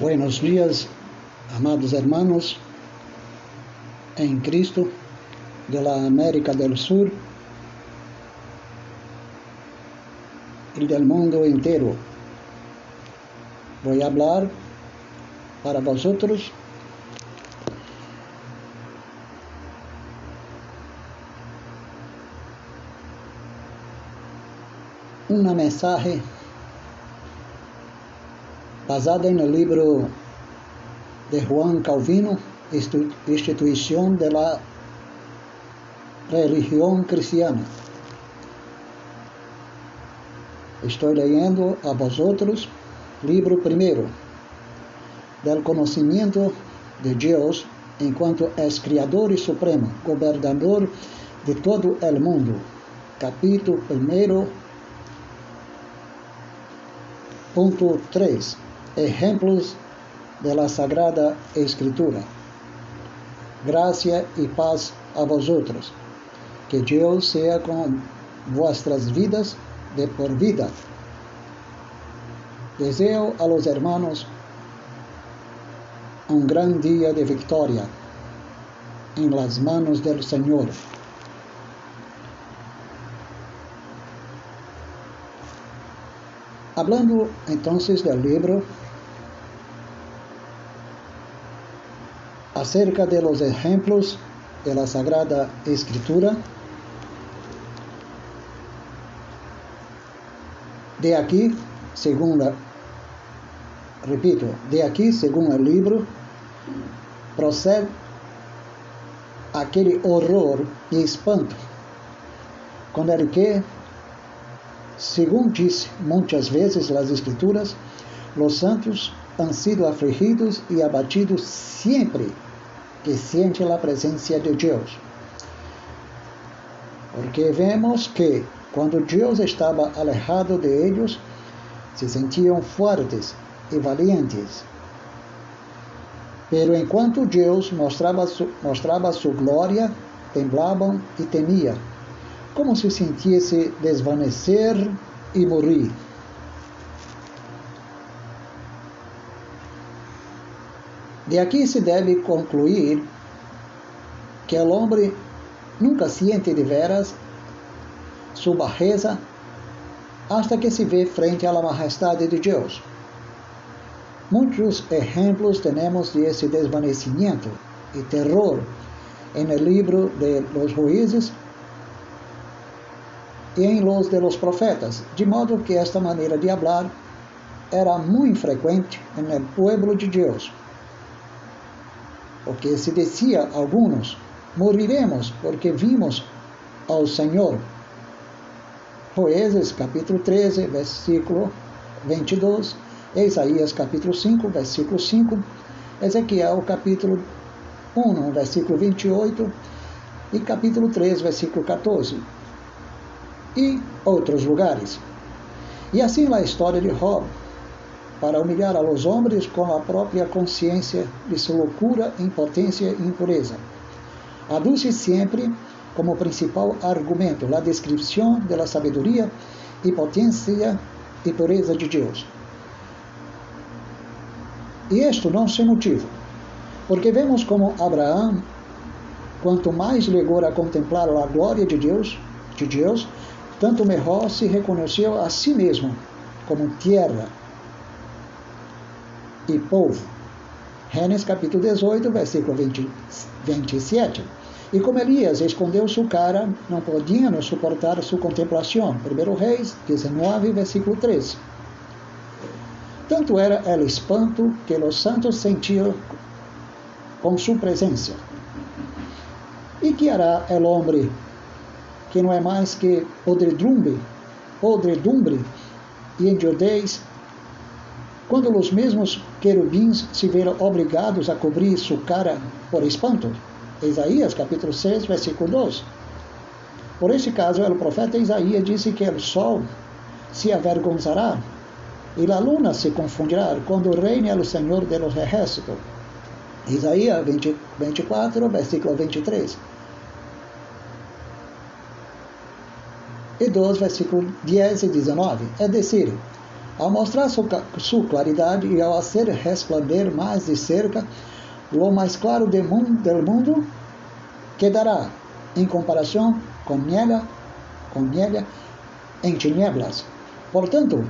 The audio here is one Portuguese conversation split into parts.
Buenos días, amados hermanos en Cristo de la América del Sur y del mundo entero. Voy a hablar para vosotros una mensaje basada no livro de Juan Calvino, Instituição de la Religião Cristiana. Estou lendo a vosotros, livro primeiro, del conhecimento de Deus enquanto és Criador e Supremo, Governador de todo o mundo. Capítulo 1, ponto 3 ejemplos de la Sagrada Escritura. Gracia y paz a vosotros. Que Dios sea con vuestras vidas de por vida. Deseo a los hermanos un gran día de victoria en las manos del Señor. Hablando entonces del libro acerca de los ejemplos de la Sagrada Escritura. De aquí, según la, repito, de aquí, según el libro, procede aquele horror e espanto com el que, segundo disse muitas vezes as Escrituras, os santos han sido afligidos e abatidos sempre que sente a presença de Deus. Porque vemos que quando Deus estava alejado de eles, se sentiam fortes e valientes. Pero enquanto Deus mostrava, su, mostrava sua glória, temblavam e temiam, como se sentisse desvanecer e morrer. De aqui se deve concluir que o homem nunca siente de veras sua bajeza hasta que se vê frente à majestade de Deus. Muitos exemplos temos de esse desvanecimento e terror en el libro de los juízes e em los de los profetas, de modo que esta maneira de hablar era muito frequente en el pueblo de Deus porque se decía algunos, moriremos porque vimos ao Senhor. Juízes capítulo 13, versículo 22, Isaías capítulo 5, versículo 5, Ezequiel capítulo 1, versículo 28 e capítulo 3, versículo 14 e outros lugares. E assim a história de Job, para humilhar a los homens com a própria consciência de sua loucura, impotência e impureza. Aduce sempre como principal argumento a descrição da sabedoria e potência e pureza de Deus. E isto não sem motivo, porque vemos como Abraão, quanto mais legou a contemplar a glória de Deus, de Deus, tanto melhor se reconheceu a si mesmo como terra e povo. Gênesis capítulo 18, versículo 20, 27. E como Elias escondeu sua cara, não podiam suportar sua contemplação. 1 Reis 19, versículo 13. Tanto era o espanto que os santos sentiam com sua presença. E que hará o homem que não é mais que podredumbre, podredumbre e endiodez quando os mesmos querubins se viram obrigados a cobrir sua cara por espanto. Isaías capítulo 6, versículo 2. Por esse caso, o profeta Isaías disse que o sol se avergonzará e a luna se confundirá quando reine o Senhor de los ejércitos. Isaías 20, 24, versículo 23. E 2, versículo 10 e 19. É decir, Ao mostrar sua claridade e ao hacer resplandecer mais de cerca, o mais claro do mundo quedará, em comparação com nela, com nela em tinieblas. Portanto,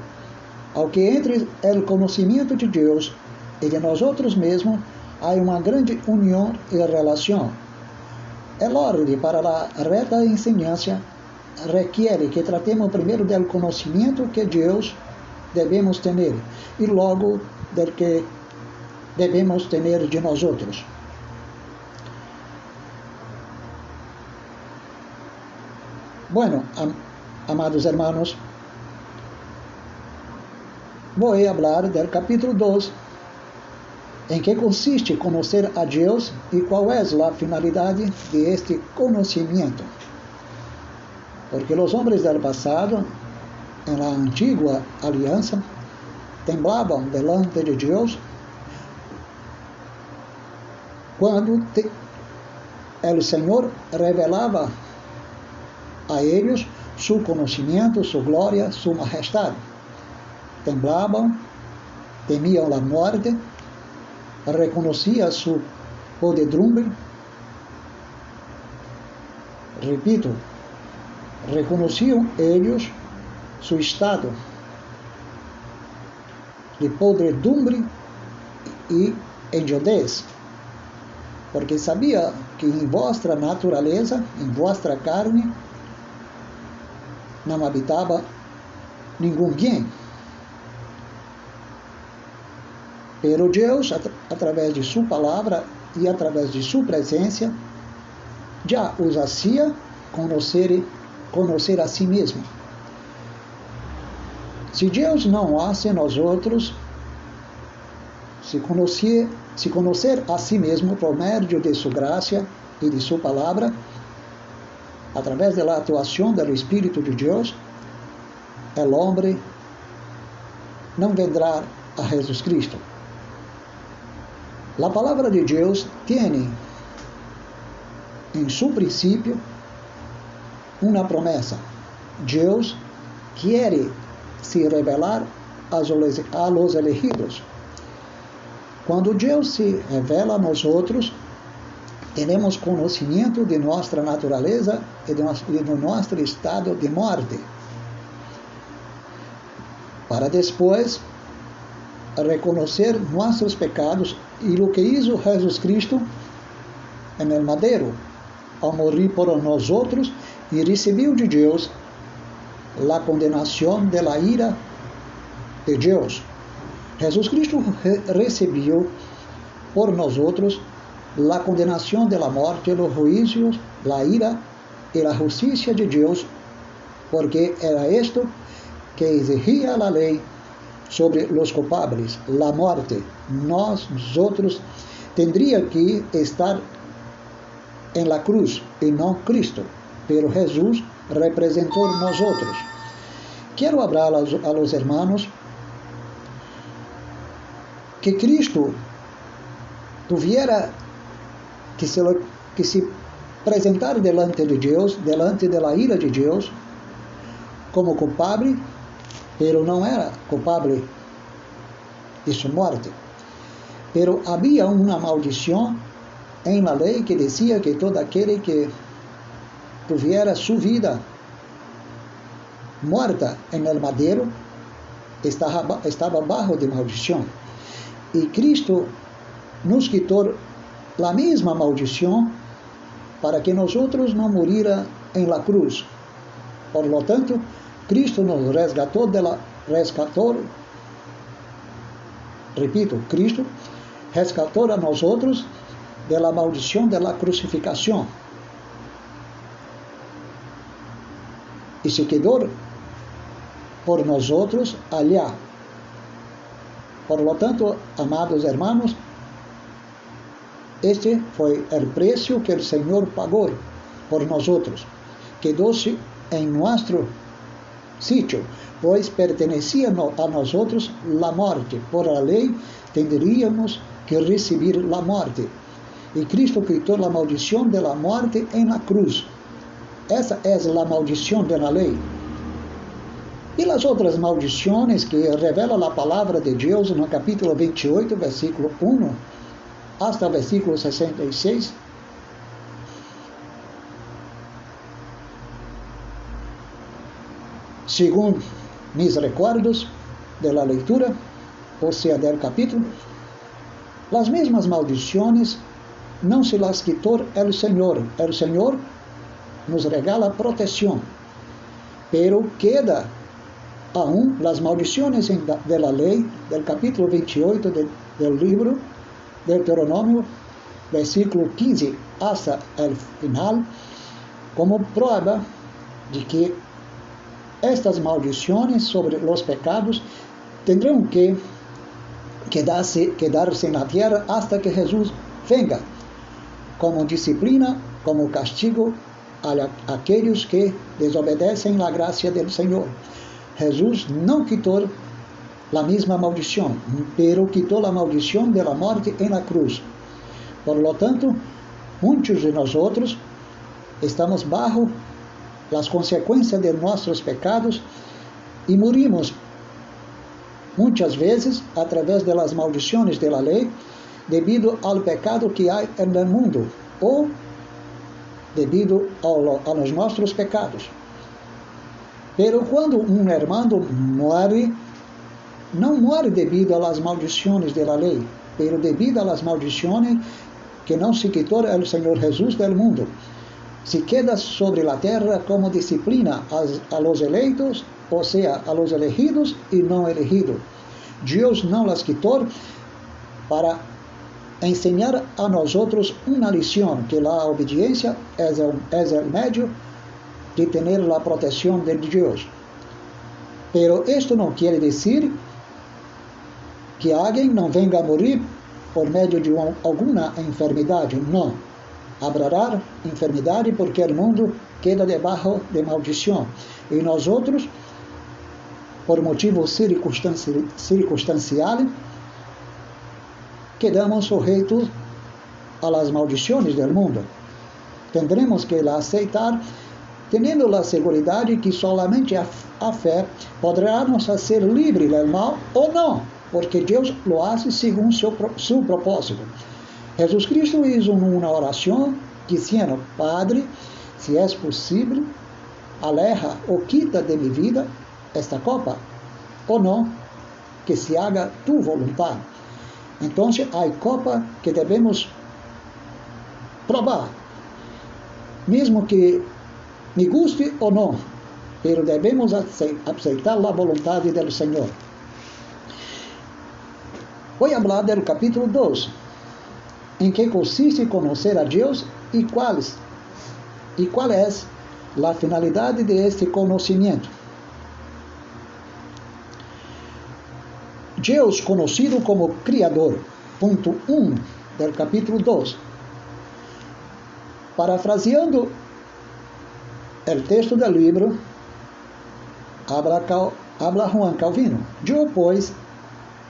ao que entre o conhecimento de Deus e de nós outros mesmos, há uma grande união e relação. El orden para a reta enseñança requer que tratemos primeiro do conhecimento que Deus devemos ter e logo do que devemos ter de nós outros. Bueno, am amados hermanos, vou falar do capítulo 2, em que consiste conhecer a Deus e qual é a finalidade de este conhecimento. Porque os homens do passado, na antiga aliança, temblavam delante de Deus quando o Senhor revelava a eles seu conhecimento, sua glória, sua majestade. Temblavam, temiam a morte, reconhecia seu podedumbre. Repito, reconheciam eles seu estado de podredumbre e enjodez, porque sabia que em vossa natureza, em vossa carne, não habitava nenhum bem. Pero Deus, através de Sua palavra e através de Sua presença, já os hacía conhecer, conhecer a si mesmo. Se Deus não hace nós outros, se conhecer, se conhecer a si mesmo por meio de sua graça e de sua palavra, através da atuação do Espírito de Deus, o homem não vendrá a Jesus Cristo. A palavra de Deus tem em seu princípio uma promessa. Deus quer se revelar a los elegidos. Quando Deus se revela a nós outros, temos conhecimento de nossa natureza e de nosso estado de morte. Para depois reconhecer nossos pecados e o que hizo Jesus Cristo el madeiro, ao morrer por nós outros e recebeu de Deus a condenação de la ira de Deus. Jesus Cristo recebeu por nós outros la condenación de la muerte, los juicios, la ira y la justicia de Dios, porque era esto que exigía la ley sobre los culpables, la muerte. Nosotros, tendría que estar en la cruz y no Cristo, pero Jesús representó nosotros. Quiero hablar a los hermanos que Cristo tuviera que se, que se apresentar delante de Deus, delante da ira de Deus, como culpável, pero não era culpável de sua morte. Pero havia uma maldição em la lei que dizia que todo aquele que tuviera sua vida morta em el madeiro estava, estava bajo de maldição. E Cristo nos quitou la mesma maldição para que nós outros não morira em la cruz. Por lo tanto, Cristo nos resgatou de la, resgatou, repito, Cristo resgatou a nós outros de la maldição de la crucificação. E se quedou por nós outros allá. Por lo tanto, amados hermanos, este foi o preço que o Senhor pagou por nós outros. Quedou-se em nosso sítio, pois pertencia a nós outros a morte. Por a lei, teríamos que receber a morte. E Cristo quitou a maldição da morte em la cruz. Essa é a maldição da lei. E as outras maldições que revela a palavra de Deus no capítulo 28, versículo 1, hasta versículo 66. Segundo mis recuerdos de la leitura, ou seja, del capítulo, as mesmas maldições não se las quitou el Senhor. El Senhor nos regala proteção, pero queda aún las maldiciones de la ley del capítulo 28 de, del libro de Deuteronômio, versículo 15 hasta el final, como prueba de que estas maldições sobre os pecados tendrão que quedarse, quedarse na terra hasta que Jesus venga, como disciplina, como castigo a aqueles que desobedecem a graça do Senhor. Jesus não quitou a mesma maldição, pero quitou a maldição da morte em la cruz. Por lo tanto, muitos de nós outros estamos bajo as consequências de nossos pecados e morimos muitas vezes através das maldições da lei devido ao pecado que há no mundo ou devido ao, aos nossos pecados. Pero quando um hermano morre, não morre devido às maldições da lei, pero devido às maldições que não se quitou o Senhor Jesus do mundo. Se queda sobre a terra como disciplina a los eleitos, ou seja, a los elegidos e não elegidos. Deus não las quitou para enseñar a nós outros uma lição, que a obediência é o meio de ter a proteção de Deus. Pero isto não quer dizer que alguém não venga a morrer por meio de uma, alguma enfermidade. Não. Habrá enfermidade porque o mundo queda debaixo de maldição. E nós outros, por motivos circunstanciais, quedamos sujeitos las maldições do mundo. Tendremos que aceitar tendo a segurança que solamente a, a fé poderá nos fazer livre do mal ou não, porque Deus lo hace segundo seu, seu propósito. Jesus Cristo hizo uma oração dizendo: Padre, se é possível, aleja ou quita de minha vida esta copa, ou não, que se haga tu vontade. Então, há copa que devemos provar, mesmo que me guste ou não, pero devemos aceitar a vontade do Senhor. Vou falar do capítulo 2, em que consiste conhecer a Deus e quais e qual é a finalidade de este conhecimento. Deus conhecido como Criador. Ponto 1 um do capítulo 2. Parafraseando o texto do livro, habla, Cal, habla Juan Calvino. Eu, pois,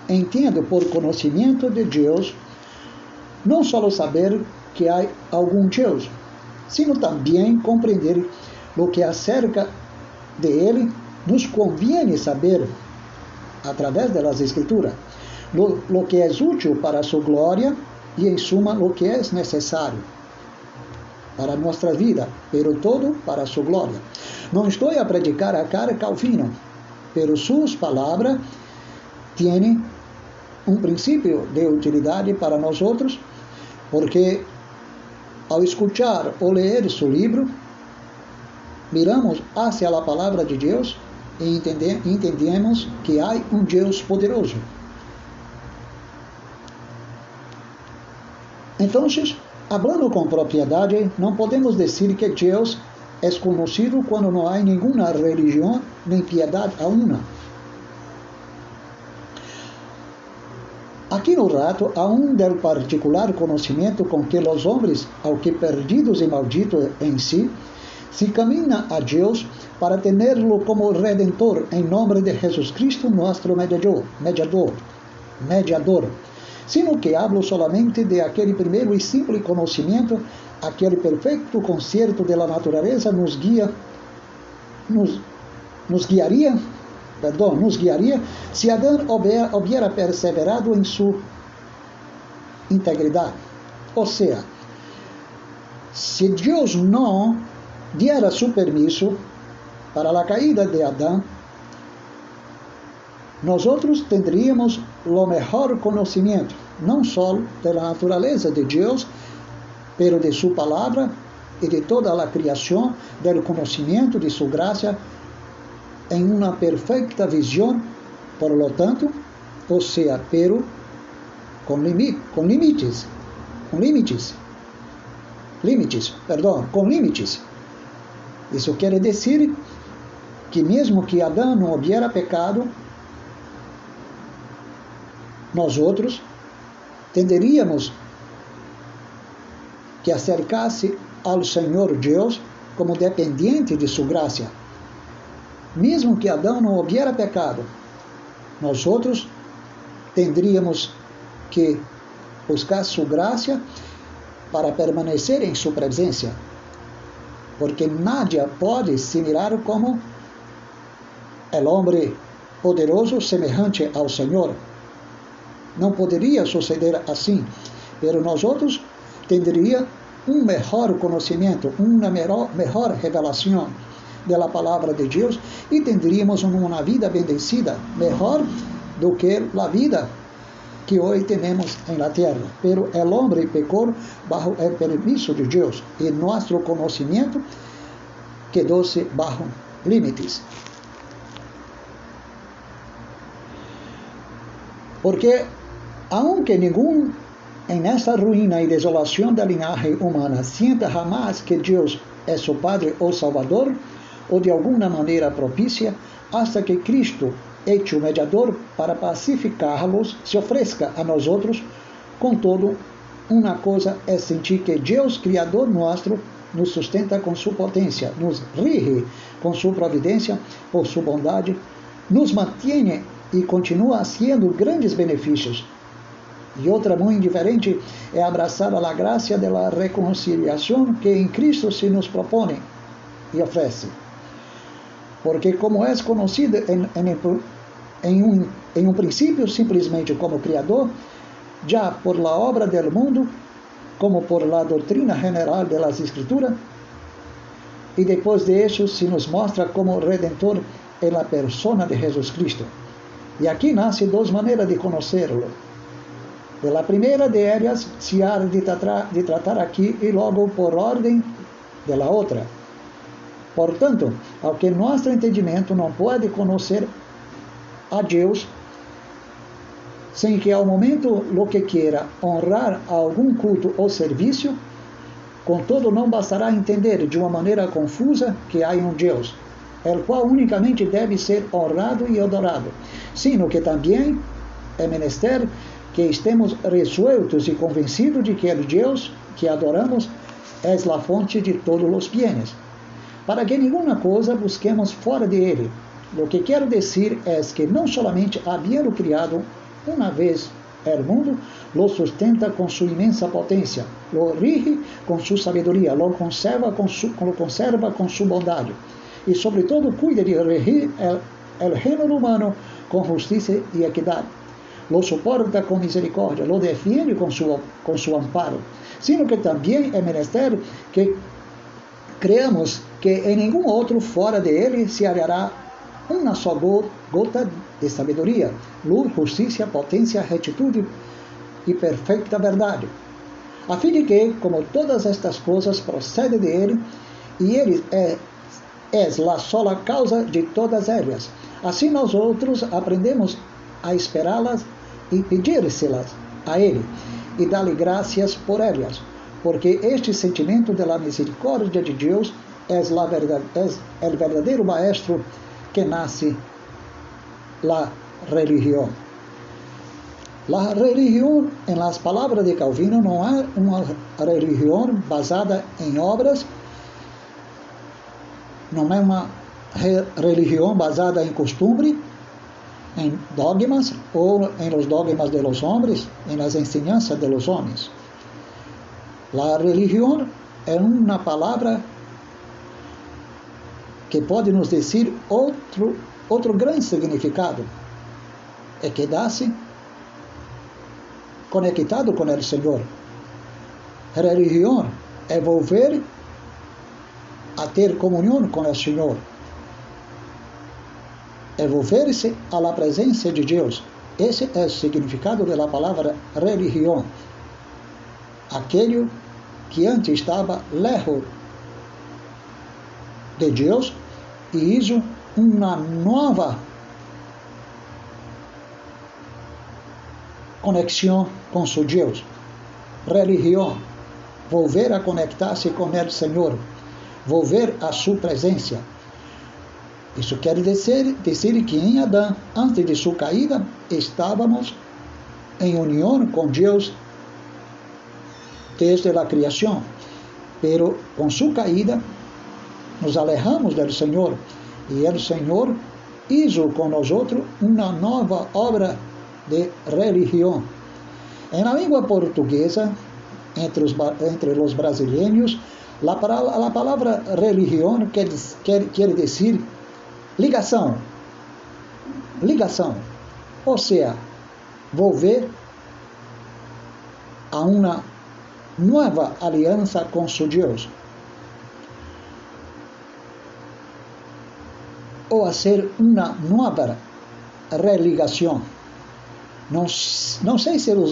entendo por conhecimento de Deus não só saber que há algum Deus, sino também compreender o que acerca de Ele nos conviene saber através das Escrituras, lo que é útil para a sua glória e, em suma, lo que é necessário para nossa vida, pero todo para sua glória. Não estou a predicar a cara Calvino, pero suas palavras têm um princípio de utilidade para nós outros, porque ao escutar ou ler seu livro, miramos hacia a palavra de Deus e entendemos que há um Deus poderoso. Então, Hablando com propriedade, não podemos dizer que Deus é conhecido quando não há nenhuma religião nem piedade alguma. Aqui no rato há um del particular conhecimento com que os homens, ao que perdidos e malditos em si, se caminha a Deus para tê-lo como redentor em nome de Jesus Cristo, nosso mediador, mediador, mediador sino que hablo solamente de aquele primeiro e simples conhecimento, aquele perfeito concerto de la natureza nos guia, nos, nos guiaria perdão, nos guiaria se Adão houvera perseverado em sua integridade. Ou seja, se Deus não diera su permisso para a caída de Adão, nós outros teríamos o melhor conhecimento, não só da natureza de Deus, pero de sua palavra e de toda a criação, do conhecimento de sua graça, em uma perfeita visão, por lo tanto, ou seja, pero com, com limites, com limites, limites, perdão, com limites. Isso quer dizer que mesmo que Adão não houvera pecado, nós outros tenderíamos que acercasse ao Senhor Deus como dependente de sua graça. Mesmo que Adão não houvera pecado, nós outros tendríamos que buscar sua graça para permanecer em sua presença, porque nadie pode se mirar como el homem poderoso semejante ao Senhor. Não poderia suceder assim, pero outros teria um melhor conhecimento, uma melhor, melhor revelação da palavra de Deus e teríamos uma vida bendecida, melhor do que a vida que hoje temos na terra. Pero el homem pecou bajo el permiso de Deus e nosso conhecimento quedou-se bajo limites. Porque aunque nenhum em esta ruína e desolação da linhagem humana sienta jamais que Deus é seu Padre ou Salvador, ou de alguma maneira propícia, hasta que Cristo, hecho mediador para pacificá-los, se ofereça a nós outros, contudo, uma coisa é sentir que Deus, Criador nosso, nos sustenta com sua potência, nos rige com sua providência, por sua bondade, nos mantém e continua sendo grandes benefícios. E outra muito diferente é abraçar a graça da reconciliação que em Cristo se nos propõe e oferece. Porque, como é conhecido em, em, em, um, em um princípio simplesmente como Criador, já por la obra del mundo, como por la doutrina general de las Escrituras, e depois de isso se nos mostra como Redentor em la persona de Jesus Cristo. E aqui nasce duas maneiras de conhecê-lo. Pela primeira de elas se há de tratar, de tratar aqui e logo por ordem da outra. Portanto, ao que nosso entendimento não pode conhecer a Deus sem que ao momento lo que queira honrar algum culto ou serviço, contudo não bastará entender de uma maneira confusa que há um Deus, el qual unicamente deve ser honrado e adorado, sino que também é menester que estemos resueltos e convencidos de que o Deus que adoramos é a fonte de todos os bienes, para que nenhuma coisa busquemos fora de ele. O que quero dizer é que não solamente habiendo criado uma vez o mundo, lo sustenta com sua imensa potência, lo rige com sua sabedoria, lo conserva com, lo conserva com sua bondade e, sobretudo, cuida de regir o gênero humano com justiça e equidade. Lo soporta com misericórdia, lo defiende com seu, com seu amparo, sino que também é menester que creamos que em nenhum outro fora de ele se hallará uma só gota de sabedoria, luz, justiça, potência, retitude e perfeita verdade, a fim de que, como todas estas coisas procedem de ele, e ele é és la sola causa de todas elas. Assim nós outros aprendemos a esperá-las e pedir-se-las a Ele e dar-lhe graças por elas, porque este sentimento da misericórdia de Deus é, la verdade, o verdadeiro maestro que nasce la religião. La religião, em las palavras de Calvino, não é uma religião basada em obras, não é uma religião basada em costume, em dogmas ou em los dogmas de los hombres, em las enseñanzas de los homens. La religião é uma palavra que pode nos dizer outro outro grande significado é quedar-se conectado com o Senhor. Religião é volver a ter comunhão com o Senhor. É volver-se à presença de Deus. Esse é o significado da palavra religião. Aquele que antes estava lejos de Deus e hizo uma nova conexão com seu Deus. Religião, volver a conectar-se com o Senhor, volver a sua presença. Isso quer dizer, dizer que em Adão, antes de sua caída, estávamos em união com Deus desde a criação. Pero com sua caída, nos alejamos do Senhor e o Senhor hizo com nós uma nova obra de religião. Em la língua portuguesa, entre os, entre os brasileiros, a palavra, palavra religião quer, quer, quer dizer ligação. Ligação. Ou seja, volver a uma nova aliança com seu Deus. Ou a ser uma nova religação. Não, não sei se os,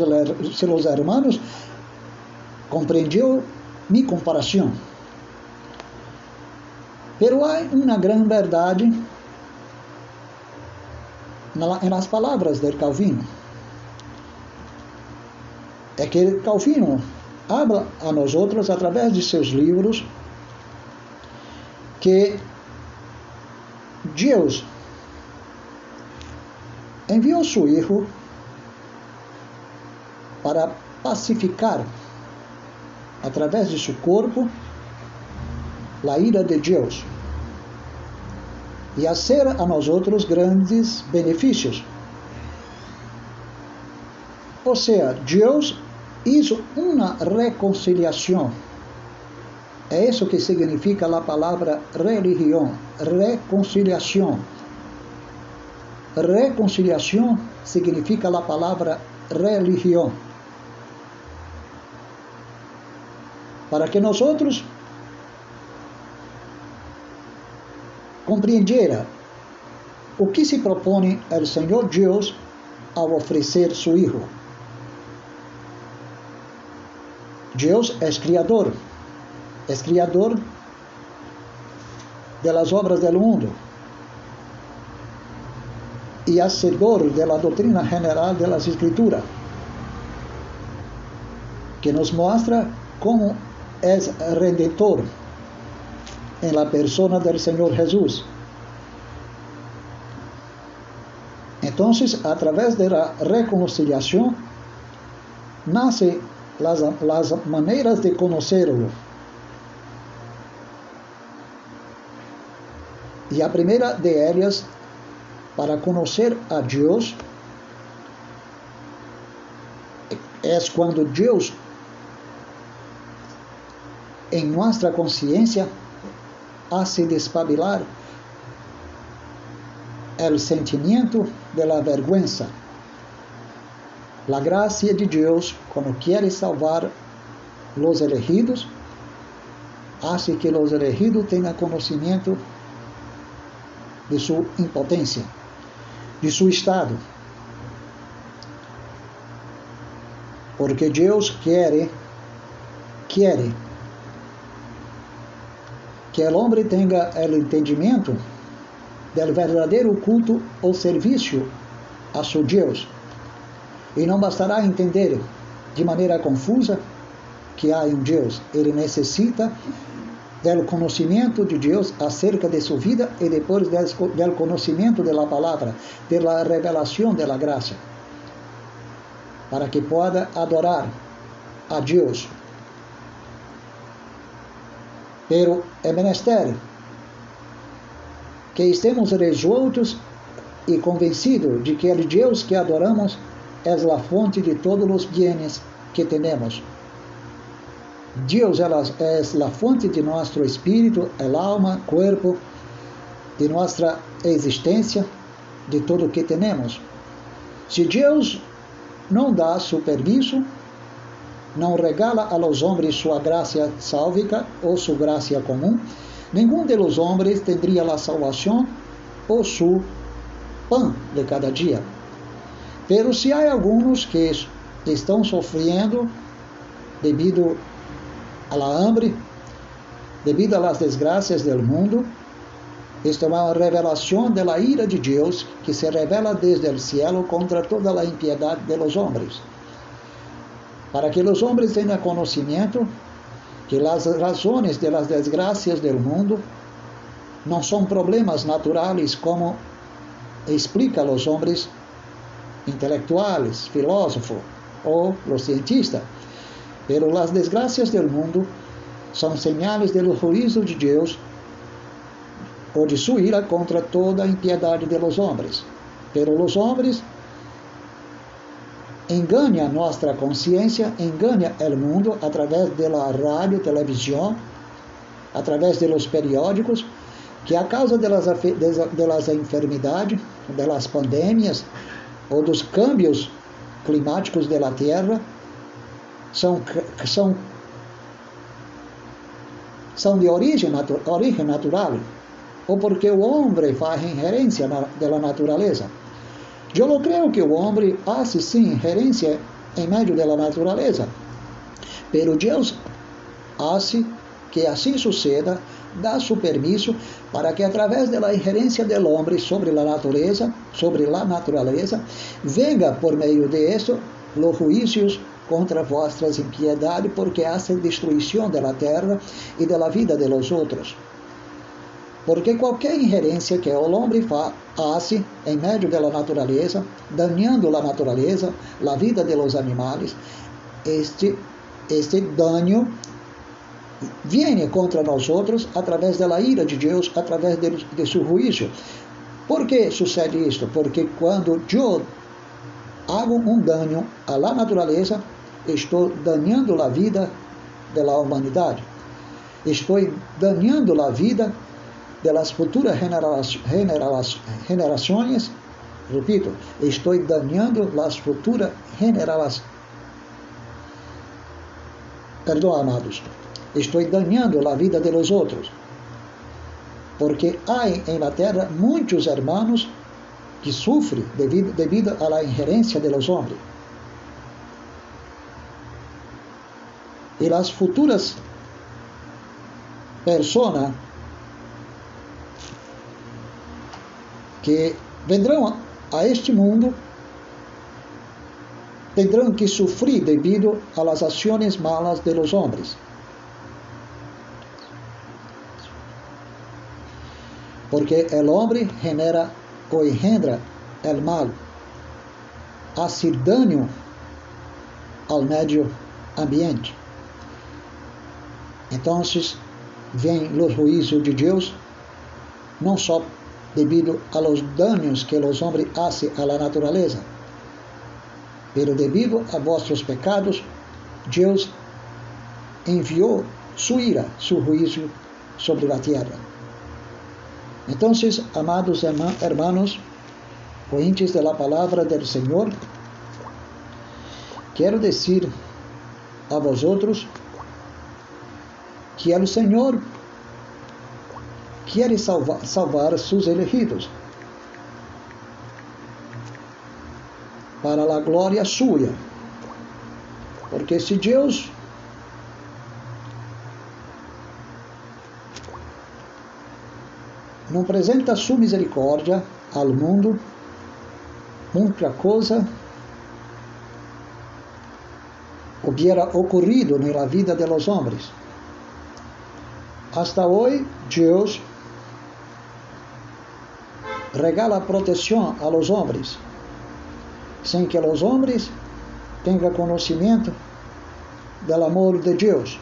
se os hermanos compreendiam minha comparação. Pero há uma grande verdade nas palavras de Calvino. É que Calvino habla a nós outros através de seus livros que Deus enviou seu Filho para pacificar, através de seu corpo, a ira de Deus e hacer a nós outros grandes benefícios. Ou seja, Deus hizo uma reconciliação. É isso que significa a palavra religião, reconciliação. Reconciliação significa a palavra religião. para que nós outros compreendera o que se propõe o Senhor Deus ao oferecer seu Hijo. Deus é criador, é criador das obras do mundo e hacedor da doutrina general das Escrituras, que nos mostra como es redentor en la persona del Señor Jesús. Entonces, a través de la reconciliación, nace las, las maneras de conocerlo. Y a primera de ellas, para conocer a Dios, es cuando Dios em nossa consciência hace despabilar o sentimento de la vergüenza. La gracia de Deus, quando quer salvar los elegidos, hace que los elegidos tenham conhecimento de sua impotência, de seu estado. Porque Deus quer, quer que o homem tenha o entendimento do verdadeiro culto ou serviço a seu Deus. E não bastará entender de maneira confusa que há um Deus. Ele necessita do conhecimento de Deus acerca de sua vida e depois do conhecimento da palavra, da revelação da graça, para que possa adorar a Deus Pero é menester que estemos resoltos e convencidos de que o Deus que adoramos é a fonte de todos os bienes que temos. Deus é a fonte de nosso espírito, el alma, corpo, de nossa existência de tudo o que temos. Se Deus não dá seu permisso, não regala a los homens sua graça sálvica ou sua graça comum, nenhum de los homens teria a salvação ou seu pão de cada dia. Pero se há alguns que estão sofrendo devido à hambre, devido às desgraças do mundo, isto é uma revelação da ira de Deus que se revela desde o cielo contra toda a impiedade de los homens. Para que os homens tenham conhecimento que as razões de las desgraças do mundo não são problemas naturais como explica os homens intelectuais, filósofos ou os cientistas. Pero as desgraças do mundo são señales do juízo de Deus ou de sua ira contra toda a impiedade de los homens. Pero los homens enganam nossa consciência, enganam o mundo através da rádio, televisão, através dos periódicos, que a causa das, das enfermidades, das pandemias ou dos câmbios climáticos da Terra são, são, são de origem, natu, origem natural ou porque o homem faz ingerência na, da natureza. Eu não creio que o homem faça sim ingerência em meio da natureza, pero Deus hace que assim suceda, dá seu permisso para que através da ingerência do homem sobre a natureza, sobre a natureza, venga por meio de isso os juízos contra vossas impiedades, porque hace destruição da terra e da vida de los outros. Porque qualquer ingerência que o homem faça em meio da natureza, danando a natureza, a vida de los animais, este, este dano viene contra nós outros através da ira de Deus, através de, de seu juízo. Por que sucede isto? Porque quando eu hago um dano à natureza, estou danando a vida da humanidade. Estou danando a vida de las futuras generações, repito, estou dañando las futuras generações. Perdão, amados, estou dañando a vida de los outros. Porque há em la terra muitos hermanos que sofrem devido, devido a la ingerência de los homens. E as futuras personas que vendrão a este mundo terão que sofrer devido a ações malas de los hombres. Porque el hombre genera ou engendra el mal, hace ao medio ambiente. Então, vem os juízos de Deus, não só debido a los daños que los hombres hacen a la naturaleza. Pero debido a vuestros pecados, Deus enviou su ira, su juízo sobre la tierra. Entonces, amados hermanos, ointes de la palabra del Señor, quero dizer a vosotros que el Senhor quer salvar, salvar seus elegidos para a glória sua. Porque se Deus não apresenta sua misericórdia ao mundo, muita coisa hubiera ocorrido na vida de los homens. Hasta hoje, Deus regala proteção a los homens, sem que os homens tenham conhecimento do amor de Deus.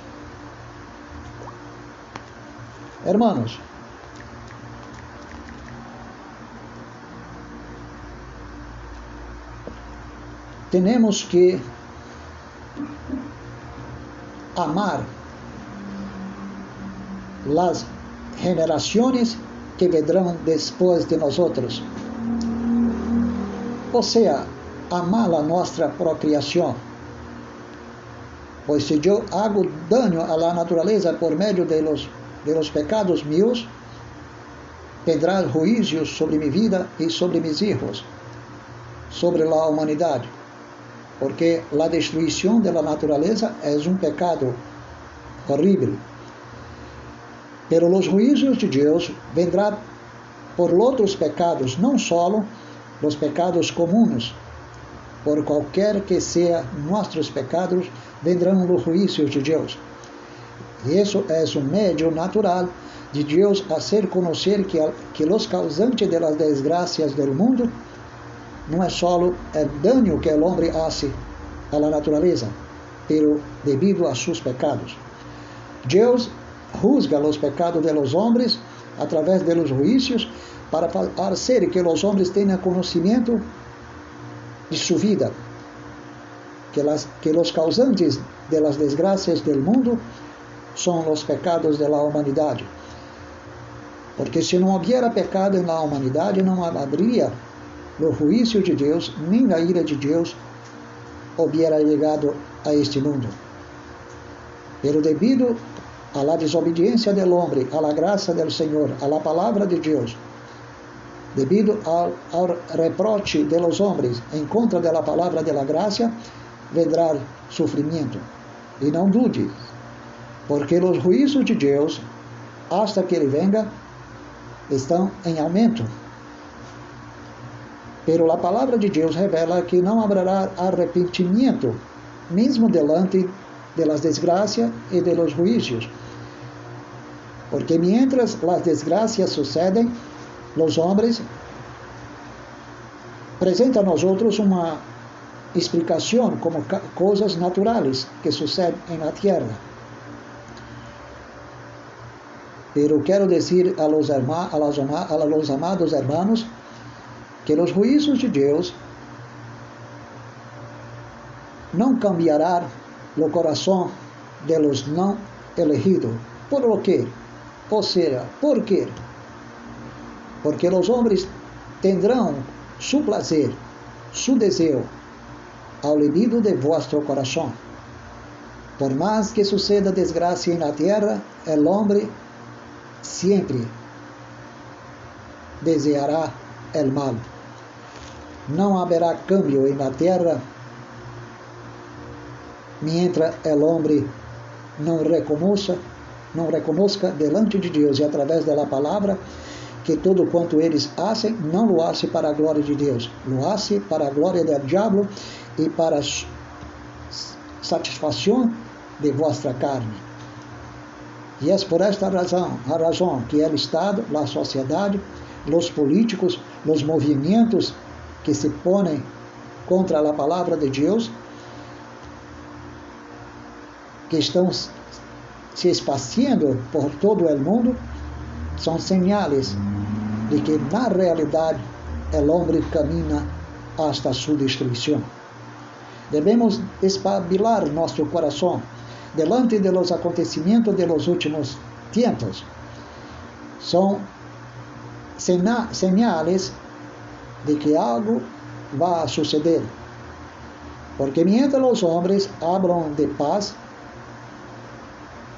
Hermanos, temos que amar las generaciones que vendrão depois de nós outros. Ou seja, amar a nossa procriação. Pois se eu hago dano à natureza por meio de los, de los pecados meus, vendrá juízos sobre minha vida e sobre meus filhos, sobre a humanidade. Porque a destruição da natureza é um pecado horrível. Pero os juízos de Deus vendrá por outros pecados, não só os pecados comuns, por qualquer que seja nossos pecados, vendrão os juízos de Deus. Isso é um meio natural de Deus hacer conhecer que, que os causantes de las desgracias del mundo não é só o dano que o homem hace la natureza, pero debido a seus pecados. Deus juzga os pecados de los hombres a través de los juicios para hacer que os homens tenham conhecimento de sua vida, que, las, que los causantes de las desgracias del mundo são os pecados de la. Porque se não houvera pecado na humanidade, não haveria o juízo de Deus, nem a ira de Deus hubiera chegado a este mundo. Pero devido a la desobediência del hombre, a la graça del Senhor, a la palavra de Deus, devido ao, ao reproche de los hombres em contra da palavra de la graça, vendrá sofrimento. E não dude, porque os juízos de Deus, hasta que ele venga, estão em aumento. Pero a palavra de Deus revela que não haverá arrependimento, mesmo delante de las desgracias e de los juízos. Porque mientras las desgracias sucedem, os homens apresentam a nós outros uma explicação como coisas naturais que sucedem na terra. Pero quero dizer a los, a, los, los amados hermanos que os juízos de Deus não cambiará o coração de los não elegidos. Por lo que? Ou seja, por quê? Porque os homens tendrão su prazer, su desejo, ao libido de vuestro coração. Por mais que suceda desgraça na terra, o homem sempre deseará el mal. Não haverá cambio na terra mientras el homem não reconheça, não reconozca delante de Deus e através da palavra que todo quanto eles hacen não lo hace para a glória de Deus, lo hace para a glória do diabo e para a satisfação de vossa carne. E é por esta razão, a razão que o Estado, a sociedade, os políticos, os movimentos que se põem contra a palavra de Deus, que estão se espaciando por todo o mundo, são sinais de que, na realidade, o homem caminha hasta sua destruição. Devemos espabilar nosso coração delante de los acontecimientos de los últimos tiempos. Son señales de que algo va a suceder. Porque mientras los hombres hablan de paz,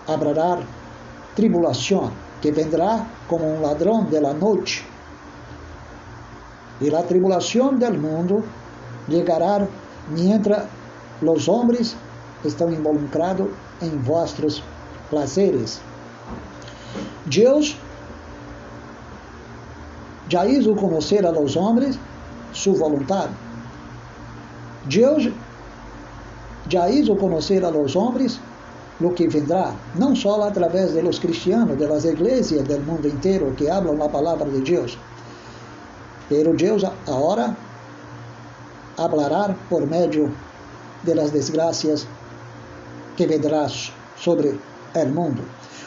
habrá tribulación que vendrá como un ladrón de la noche. Y la tribulación del mundo llegará mientras los hombres estão involucrados em vossos prazeres. Deus já hizo conhecer a los homens sua vontade. Deus já hizo conhecer a los homens lo que vendrá, não só através de los cristianos, de las iglesias del mundo inteiro que hablam a palavra de Deus, pero Deus agora hablará por meio de las desgracias que vendrá sobre o mundo.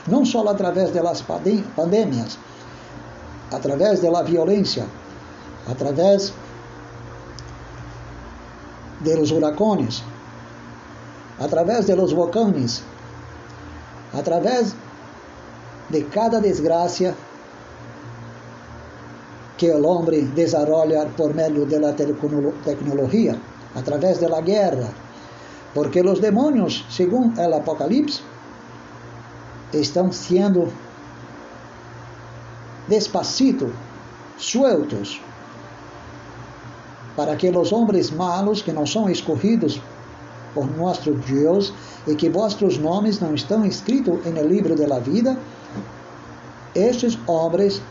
Não só através das pandemias, através da violência, através de los huracanes, através de los volcanes, através de cada desgraça que o homem desarrolla por meio da tecnologia, através da guerra. Porque os demônios, segundo o Apocalipse, estão sendo despacito, sueltos, para que os homens malos que não são escolhidos por nosso Deus e que vossos nomes não estão escritos no livro da vida, estes homens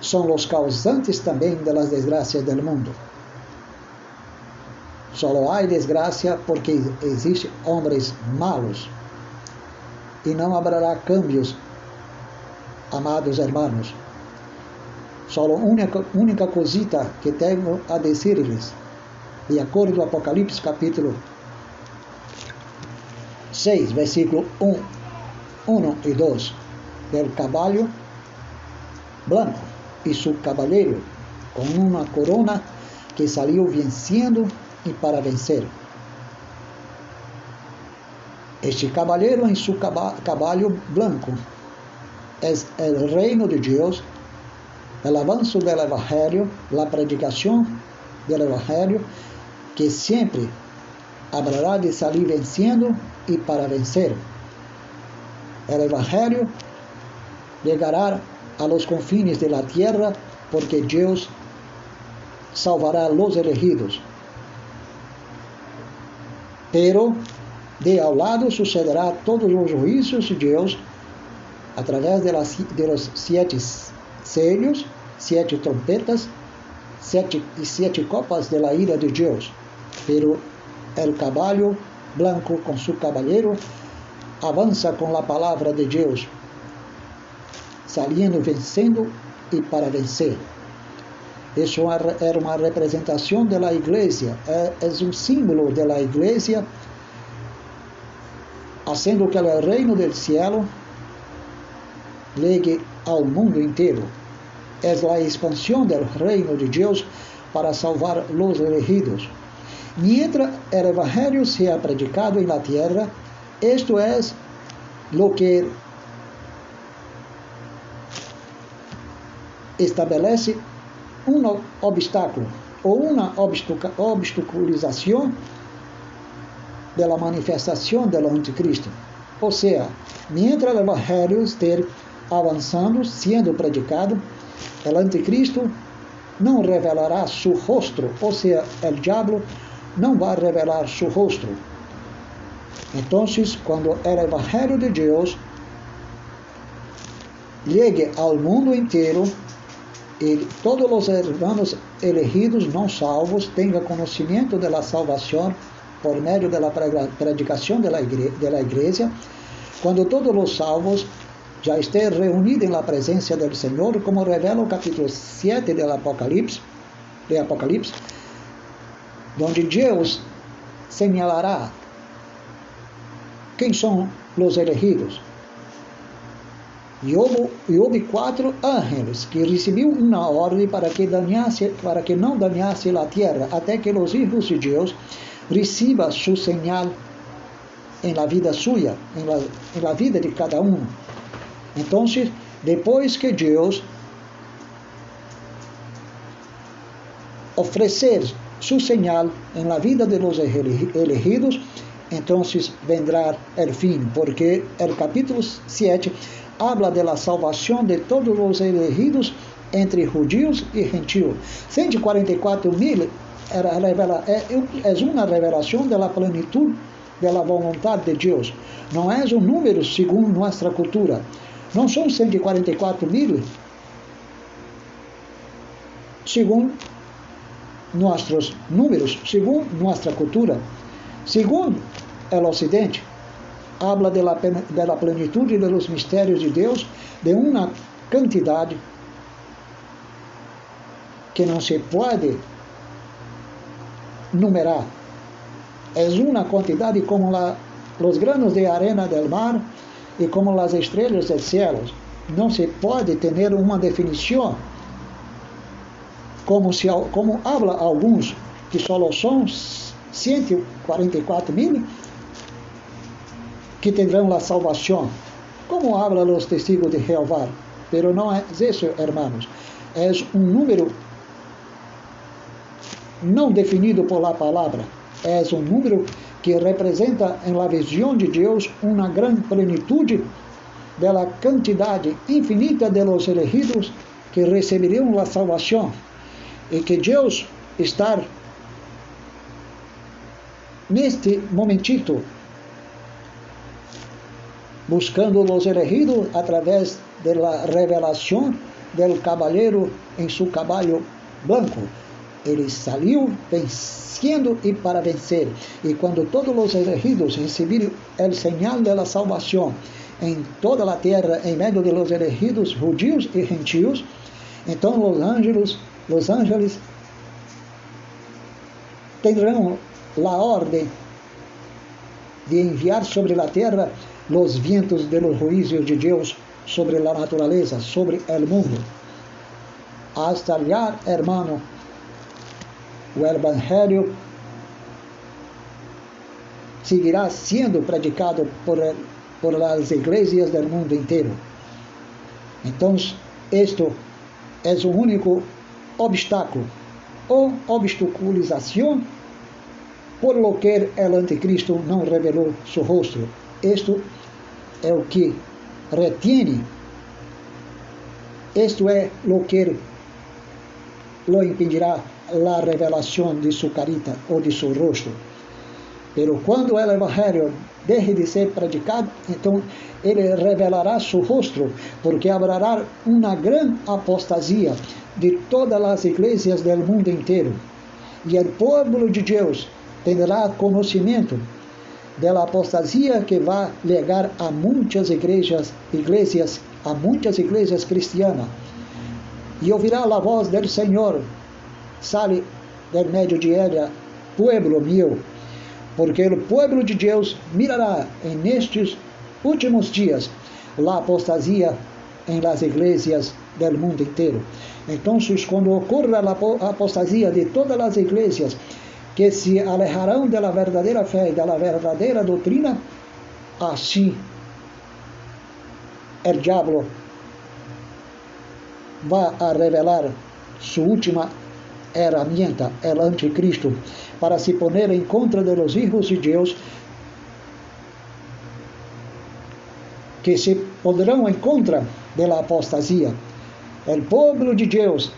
são os causantes também das desgraças do mundo. Só há desgraça porque existem homens malos e não haverá cambios, amados irmãos. Só única, única cosita que tenho a dizer-lhes, de acordo com Apocalipse capítulo 6, versículo 1, 1 e 2, del cavalo branco e seu cavaleiro com uma corona que saiu vencendo e para vencer. Este cavaleiro em seu cavalo branco é o reino de Deus el avanço do Evangelho, a predicação do Evangelho, que sempre haverá de sair vencendo e para vencer. O Evangelho chegará a los confines de la tierra, porque Deus salvará los elegidos. Pero de ao lado sucederá todos os juízos de Deus através de, las, de los siete selhos, sete trompetas, sete e sete copas de la ira de Deus. Pero el caballo blanco com seu cavaleiro avança com a palavra de Deus, saliendo vencendo e para vencer. Isso era uma representação da igreja, é, é um símbolo da igreja, haciendo que o reino do cielo llegue ao mundo inteiro es la expansión del reino de Dios para salvar los elegidos. Mientras el Evangelio sea predicado en la tierra, esto es que estabelece um obstáculo ou uma obstaculização da manifestação do anticristo. Ou seja, mientras o evangelho estiver avançando, sendo predicado, El anticristo não revelará seu rosto, ou seja, o diabo não vai revelar seu rosto. Então, quando o Evangelho de Deus llegue ao mundo inteiro, e todos os hermanos elegidos não salvos tenham conhecimento da salvação por meio da predicação da igreja, quando todos os salvos já esteja reunido na presença do Senhor, como revela o capítulo 7 do Apocalipse, de Apocalipse, onde Deus señalará quem são os elegidos. E houve, e houve quatro ángeles que recebiam uma ordem para que, danhasse, para que não danhasse a terra, até que os filhos de Deus recebam sua señal em la vida suya, em la, em la vida de cada um. Então, depois que Deus oferecer su señal en la vida de los elegidos, entonces vendrá el fin, porque el capítulo 7 habla de la de todos los elegidos entre judíos y gentios. 144 mil é uma revelação da plenitude da vontade de Deus. Não é um número segundo nossa cultura. Não são 144 mil? Segundo nossos números, segundo nossa cultura, segundo o Ocidente, habla de la, de la plenitude de los mistérios de Deus de uma quantidade que não se pode numerar. É uma quantidade como la, los granos de arena del mar e como as estrelas dos céus. Não se pode ter uma definição como, se, como habla alguns que só são 144 mil que terão a salvação. como habla los testigos de Jehová. Pero não é isso, hermanos. É um número não definido por la palavra. É um número que representa em la visão de Deus uma grande plenitude da quantidade infinita de los elegidos que receberiam a salvação e que Deus está neste momentito buscando os elegidos através da revelação do cavaleiro em seu cavalo branco. Ele saiu vencendo e para vencer. E quando todos os elegidos receberam o sinal da salvação em toda a terra, em meio de los elegidos judios e gentios, então os anjos, os ángeles terão a ordem de enviar sobre a terra os vientos de los juízos de Deus sobre a natureza, sobre o mundo. Hasta allá, hermano, o Evangelho seguirá sendo predicado por, por as igrejas do mundo inteiro. Então, isto é o único obstáculo ou obstaculização por lo que o anticristo não revelou seu rosto. Isto é o que retiene, isto é o que lo impedirá a revelação de sua carita ou de seu rosto. Pero quando o Evangelho deixe de ser predicado, então ele revelará seu rosto, porque haverá uma grande apostasia de todas as igrejas do mundo inteiro. E o povo de Deus terá conhecimento da apostasia que vai legar a muitas igrejas, igrejas, a muitas igrejas cristianas. E ouvirá a voz do Senhor, sale del meio de ella, pueblo meu, porque o pueblo de Deus mirará em nestes últimos dias a apostasia em las igrejas del mundo inteiro. Então, quando ocorra a apostasia de todas as igrejas que se alejarão da verdadeira fé e da verdadeira doutrina, assim o diabo vai a revelar sua última herramienta, o anticristo, para se poner em contra de los hijos de Deus que se poderão em contra da apostasia. O povo de Deus,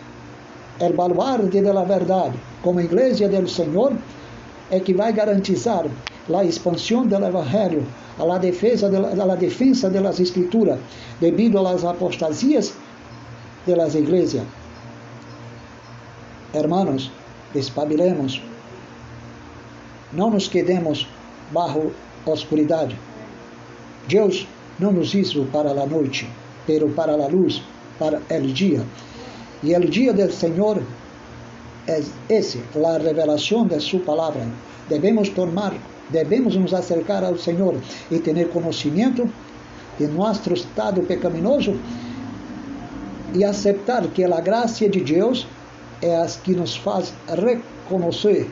o baluarte da verdade, como igreja do Senhor, é que vai garantizar a expansão do Evangelho, a defesa de, a defesa das Escrituras, devido às apostasias das igrejas. Hermanos, despabilemos, não nos quedemos bajo oscuridade. Deus não nos hizo para a noite, pero para a luz, para o dia. E o dia do Senhor é esse, a revelação de Sua palavra. Devemos tomar, devemos nos acercar ao Senhor e ter conhecimento de nosso estado pecaminoso e aceitar que a graça de Deus é a que nos faz reconhecer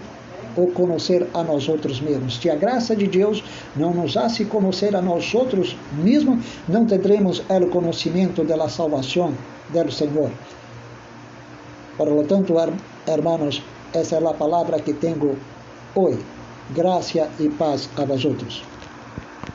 ou conhecer a nós outros mesmos. Se a graça de Deus não nos hace conhecer a nós outros mesmos, não teremos o conhecimento da salvação do Senhor. Por lo tanto, hermanos, essa é a palavra que tenho hoje. Graça e paz a vosotros.